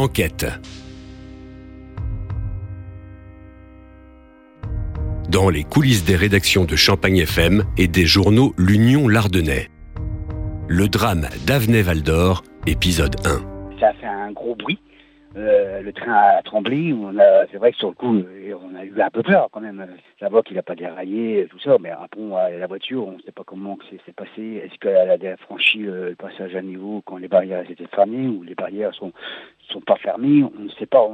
Enquête. Dans les coulisses des rédactions de Champagne FM et des journaux L'Union Lardonnais. Le drame d'Avenay-Val d'Or, épisode 1. Ça fait un gros bruit. Euh, le train a tremblé. C'est vrai que sur le coup, euh, on a eu un peu peur quand même. Savoir qu'il n'a pas déraillé, tout ça. Mais bon, la voiture, on ne sait pas comment c'est, passé. Est-ce qu'elle a franchi le, passage à niveau quand les barrières étaient fermées ou les barrières sont sont pas fermées? On ne sait pas.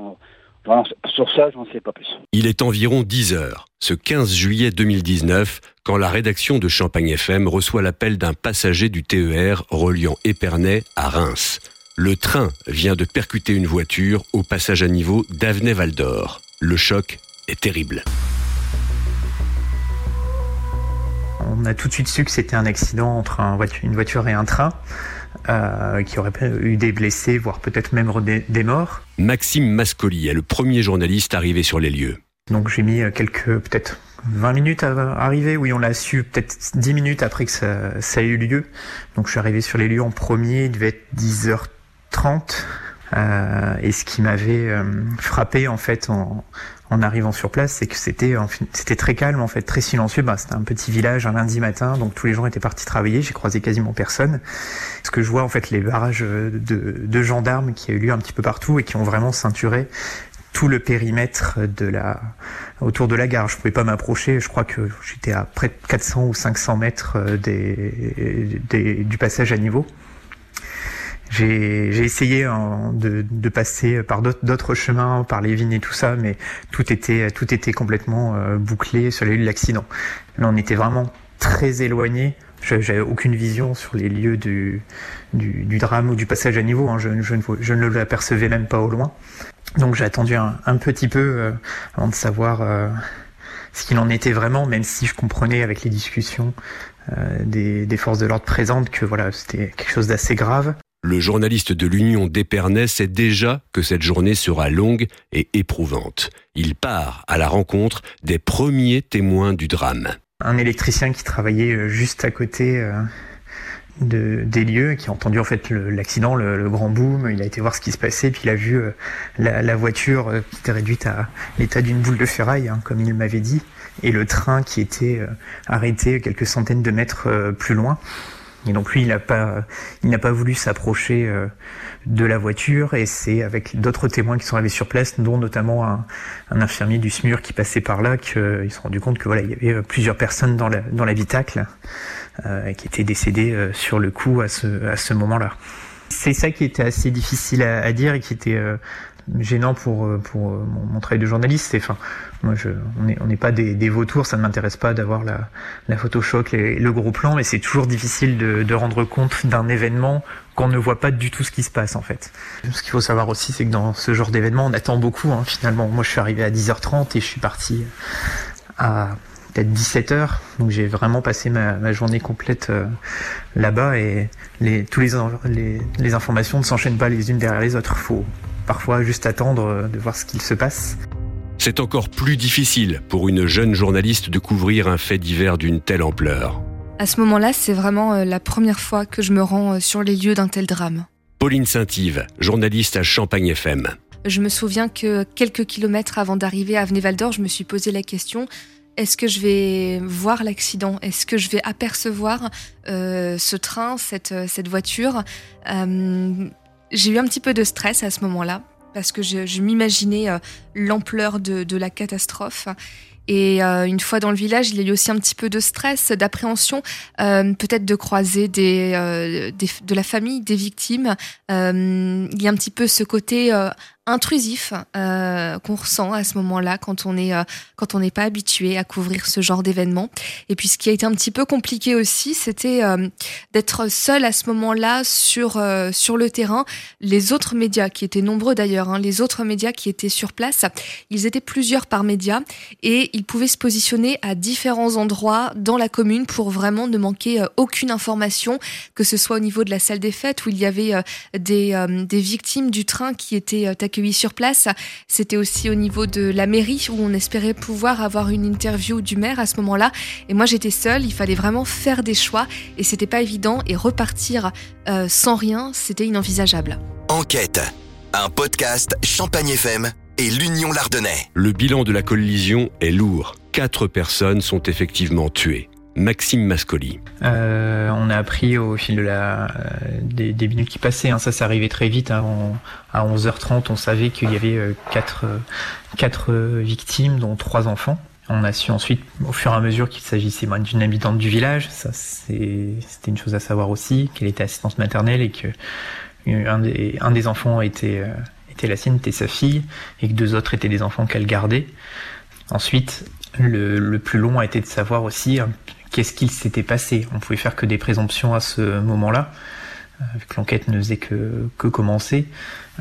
sur ça, j'en sais pas plus. Il est environ 10 heures, ce 15 juillet 2019, quand la rédaction de Champagne FM reçoit l'appel d'un passager du TER reliant Épernay à Reims. Le train vient de percuter une voiture au passage à niveau d'Avenay-Val d'Or. Le choc est terrible. On a tout de suite su que c'était un accident entre une voiture et un train, euh, qui aurait eu des blessés, voire peut-être même des, morts. Maxime Mascoli est le premier journaliste arrivé sur les lieux. Donc j'ai mis quelques, peut-être 20 minutes à arriver. Oui, on l'a su peut-être 10 minutes après que ça, ça, a eu lieu. Donc je suis arrivé sur les lieux en premier, il devait être 10h 30. Euh, et ce qui m'avait euh, frappé en fait en, arrivant sur place, c'est que c'était très calme en fait, très silencieux. Bah, c'était un petit village un lundi matin, donc tous les gens étaient partis travailler. J'ai croisé quasiment personne. Ce que je vois en fait, les barrages de, gendarmes qui a eu lieu un petit peu partout et qui ont vraiment ceinturé tout le périmètre autour de la gare. Je pouvais pas m'approcher. Je crois que j'étais à près de 400 ou 500 mètres euh, du passage à niveau. J'ai essayé hein, de, de, passer par d'autres chemins, par les vignes et tout ça, mais tout était, tout était complètement euh, bouclé sur les lieux de l'accident. Là, on était vraiment très éloigné. J'avais aucune vision sur les lieux du, du, du, drame ou du passage à niveau. Hein. Je, je, je ne l'apercevais même pas au loin. Donc j'ai attendu un, un, petit peu euh, avant de savoir euh, ce qu'il en était vraiment, même si je comprenais avec les discussions des, des, forces de l'ordre présentes que voilà c'était quelque chose d'assez grave. Le journaliste de l'Union d'Épernay sait déjà que cette journée sera longue et éprouvante. Il part à la rencontre des premiers témoins du drame. Un électricien qui travaillait euh, juste à côté euh, de, des lieux, qui a entendu en fait l'accident, le, grand boom, il a été voir ce qui se passait, puis il a vu euh, la, voiture qui était réduite à l'état d'une boule de ferraille, hein, comme il m'avait dit, et le train qui était arrêté quelques centaines de mètres plus loin. Et donc lui, il n'a pas, il n'a pas voulu s'approcher euh, de la voiture et c'est avec d'autres témoins qui sont arrivés sur place, dont notamment un, un infirmier du SMUR qui passait par là, qu'ils se sont rendus compte que voilà, il y avait euh, plusieurs personnes dans, dans l'habitacle euh, qui étaient décédées euh, sur le coup à ce, à ce moment-là. C'est ça qui était assez difficile à, à dire et qui était gênant pour pour mon, travail de journaliste. C'est, enfin, moi, je, on n'est pas des, des, vautours, ça ne m'intéresse pas d'avoir la, la Photoshop et le gros plan, mais c'est toujours difficile de, de rendre compte d'un événement qu'on ne voit pas du tout ce qui se passe en fait. Ce qu'il faut savoir aussi, c'est que dans ce genre d'événement, on attend beaucoup hein, finalement. Moi, je suis arrivé à 10h30 et je suis parti à peut-être 17h, donc j'ai vraiment passé ma, ma journée complète euh, là-bas et les, tous les, les, les informations ne s'enchaînent pas les unes derrière les autres. Faut parfois juste attendre de voir ce qu'il se passe. C'est encore plus difficile pour une jeune journaliste de couvrir un fait divers d'une telle ampleur. À ce moment-là, c'est vraiment euh, la première fois que je me rends euh, sur les lieux d'un tel drame. Pauline Saint-Yves, journaliste à Champagne FM. Je me souviens que quelques kilomètres avant d'arriver à Avenue-Val d'Or, je me suis posé la question est-ce que je vais voir l'accident? Est-ce que je vais apercevoir euh, ce train, cette, cette voiture? Euh, J'ai eu un petit peu de stress à ce moment-là parce que je, m'imaginais euh, l'ampleur de, la catastrophe. Et euh, une fois dans le village, il y a eu aussi un petit peu de stress, d'appréhension, euh, peut-être de croiser des, de la famille des victimes. il y a un petit peu ce côté intrusif euh, qu'on ressent à ce moment-là quand on est euh, quand on n'est pas habitué à couvrir ce genre d'événement. Et puis ce qui a été un petit peu compliqué aussi, c'était euh, d'être seul à ce moment-là sur euh, sur le terrain. Les autres médias qui étaient nombreux d'ailleurs, hein, les autres médias qui étaient sur place, ils étaient plusieurs par média et ils pouvaient se positionner à différents endroits dans la commune pour vraiment ne manquer aucune information, que ce soit au niveau de la salle des fêtes où il y avait des des victimes du train qui étaient sur place. C'était aussi au niveau de la mairie où on espérait pouvoir avoir une interview du maire à ce moment-là. Et moi, j'étais seule. Il fallait vraiment faire des choix et c'était pas évident. Et repartir euh, sans rien, c'était inenvisageable. Enquête. un podcast Champagne FM et l'Union Lardonnais. Le bilan de la collision est lourd. Quatre personnes sont effectivement tuées. Maxime Mascoli. Euh, on a appris au fil de la, des, minutes qui passaient, hein, ça s'est arrivé très vite. Hein, à 11h30, on savait qu'il y avait euh, quatre, quatre victimes, dont trois enfants. On a su ensuite, au fur et à mesure, qu'il s'agissait d'une habitante du village. Ça, c'était une chose à savoir aussi, qu'elle était assistante maternelle et que un des, un des enfants était, euh, était la sienne, était sa fille, et que deux autres étaient des enfants qu'elle gardait. Ensuite, le, le, plus long a été de savoir aussi hein, qu'est-ce qu'il s'était passé. On pouvait faire que des présomptions à ce moment-là, euh, vu l'enquête ne faisait que, commencer.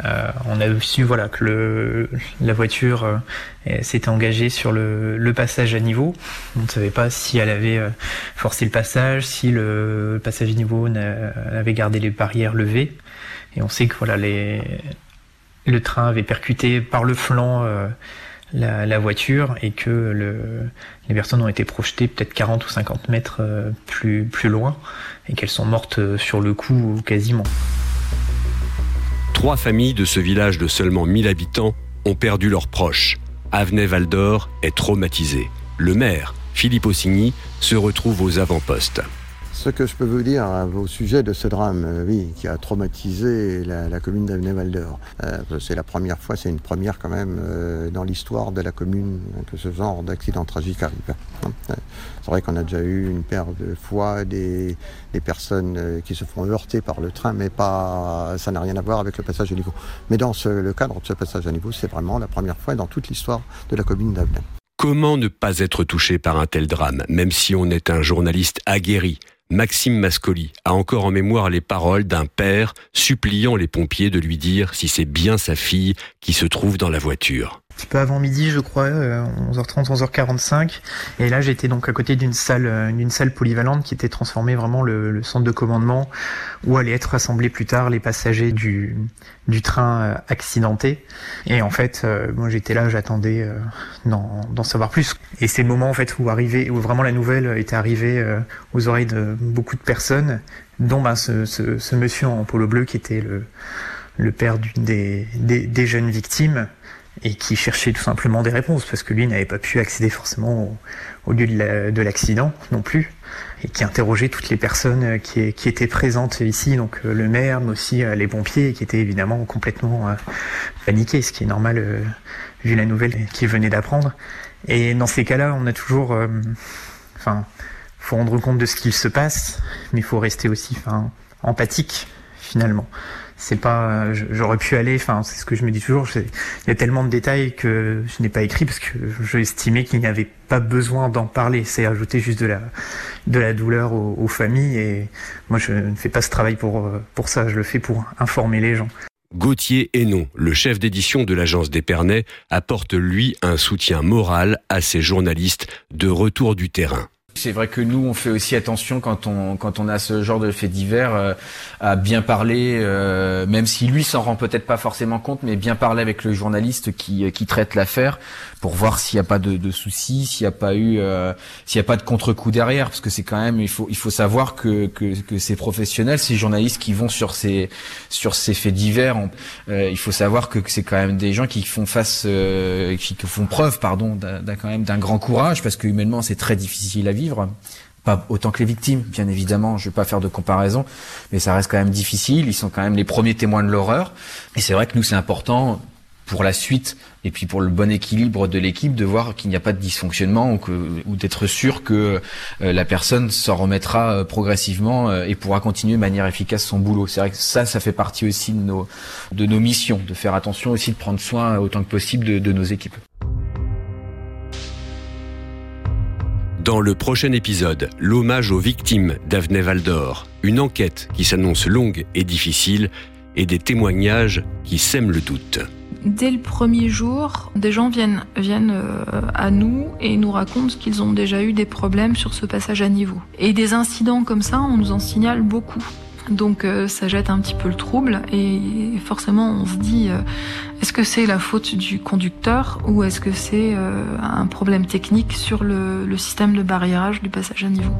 Euh, on a su voilà que la voiture euh, s'était engagée sur le, passage à niveau. On ne savait pas si elle avait forcé le passage, si le passage à niveau avait gardé les barrières levées. Et on sait que voilà le train avait percuté par le flanc la, voiture et que le, les personnes ont été projetées peut-être 40 ou 50 mètres plus, plus loin et qu'elles sont mortes sur le coup quasiment. Trois familles de ce village de seulement 1000 habitants ont perdu leurs proches. Avenay-Val d'Or est traumatisé. Le maire, Philippe Ossigny, se retrouve aux avant-postes. Ce que je peux vous dire hein, au sujet de ce drame, euh, oui, qui a traumatisé la, commune d'Avenay-Val d'Or. Euh, c'est la première fois, c'est une première quand même euh, dans l'histoire de la commune que ce genre d'accident tragique arrive. Hein. C'est vrai qu'on a déjà eu une paire de fois des, personnes qui se font heurter par le train, mais pas, ça n'a rien à voir avec le passage à niveau. Mais dans le cadre de ce passage à niveau, c'est vraiment la première fois dans toute l'histoire de la commune d'Avenay. Comment ne pas être touché par un tel drame, même si on est un journaliste aguerri Maxime Mascoli a encore en mémoire les paroles d'un père suppliant les pompiers de lui dire si c'est bien sa fille qui se trouve dans la voiture petit peu avant midi, je crois, 11h30, euh, 11h45. Et là, j'étais donc à côté d'une salle, euh, d'une salle polyvalente qui était transformée vraiment le, centre de commandement où allaient être rassemblés plus tard les passagers du, du train euh, accidenté. Et en fait, moi j'étais là, j'attendais d'en savoir plus. Et c'est le moment en fait où arrivait, où vraiment la nouvelle était arrivée aux oreilles de beaucoup de personnes, dont ben, ce, ce, ce monsieur en polo bleu qui était le, le père d'une des, des, des jeunes victimes et qui cherchait tout simplement des réponses parce que lui n'avait pas pu accéder forcément au, lieu de l'accident non plus et qui interrogeait toutes les personnes euh, qui, étaient présentes ici, donc euh, le maire, mais aussi euh, les pompiers qui étaient évidemment complètement paniqués, ce qui est normal vu la nouvelle qu'ils venaient d'apprendre. Et dans ces cas-là, on a toujours, enfin, faut rendre compte de ce qu'il se passe, mais il faut rester aussi, enfin, empathique finalement c'est pas j'aurais pu aller enfin c'est ce que je me dis toujours il y a tellement de détails que je n'ai pas écrit parce que je estimais qu'il n'y avait pas besoin d'en parler. C'est ajouter juste de la de la douleur aux, familles et moi je ne fais pas ce travail pour pour ça. Je le fais pour informer les gens. Gauthier Hénon, le chef d'édition de l'agence d'Épernay, apporte lui un soutien moral à ses journalistes de retour du terrain. C'est vrai que nous, on fait aussi attention quand on quand on a ce genre de fait divers euh, à bien parler, euh, même si lui s'en rend peut-être pas forcément compte, mais bien parler avec le journaliste qui qui traite l'affaire pour voir s'il n'y a pas de, de soucis, s'il n'y a pas eu, euh, s'il n'y a pas de contre-coup derrière, parce que c'est quand même, il faut, il faut savoir que, que, que ces professionnels, ces journalistes qui vont sur ces, sur ces faits divers, euh, il faut savoir que, c'est quand même des gens qui font face, euh, qui, font preuve, pardon, d'un quand même d'un grand courage, parce que humainement c'est très difficile à vivre pas autant que les victimes, bien évidemment, je vais pas faire de comparaison, mais ça reste quand même difficile, ils sont quand même les premiers témoins de l'horreur, et c'est vrai que nous c'est important pour la suite et puis pour le bon équilibre de l'équipe de voir qu'il n'y a pas de dysfonctionnement ou, ou d'être sûr que euh, la personne s'en remettra euh, progressivement euh, et pourra continuer de manière efficace son boulot. C'est vrai que ça, ça fait partie aussi de nos, de nos missions, de faire attention aussi de prendre soin autant que possible de, de nos équipes. Dans le prochain épisode, l'hommage aux victimes d'Avenay Valdor, une enquête qui s'annonce longue et difficile et des témoignages qui sèment le doute dès le premier jour, des gens viennent, viennent euh, à nous et nous racontent qu'ils ont déjà eu des problèmes sur ce passage à niveau. Et des incidents comme ça, on nous en signale beaucoup. Donc euh, ça jette un petit peu le trouble et forcément on se dit euh, est-ce que c'est la faute du conducteur ou est-ce que c'est un problème technique sur le, le système de barriérage du passage à niveau?